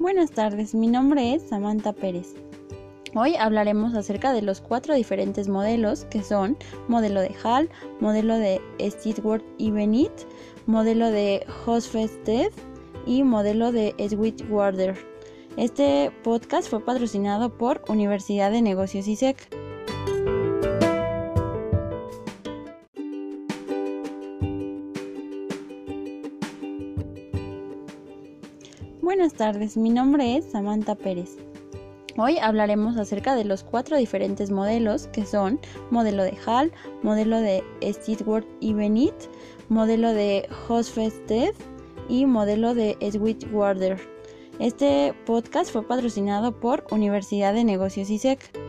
Buenas tardes, mi nombre es Samantha Pérez. Hoy hablaremos acerca de los cuatro diferentes modelos que son modelo de Hall, modelo de Stewart y Benit, modelo de Hosfested y modelo de Sweetwater. Este podcast fue patrocinado por Universidad de Negocios ISEC. Buenas tardes, mi nombre es Samantha Pérez. Hoy hablaremos acerca de los cuatro diferentes modelos que son modelo de Hall, modelo de Stewart y Benit, modelo de Hosfested y modelo de Sweetwater. Este podcast fue patrocinado por Universidad de Negocios ISEC.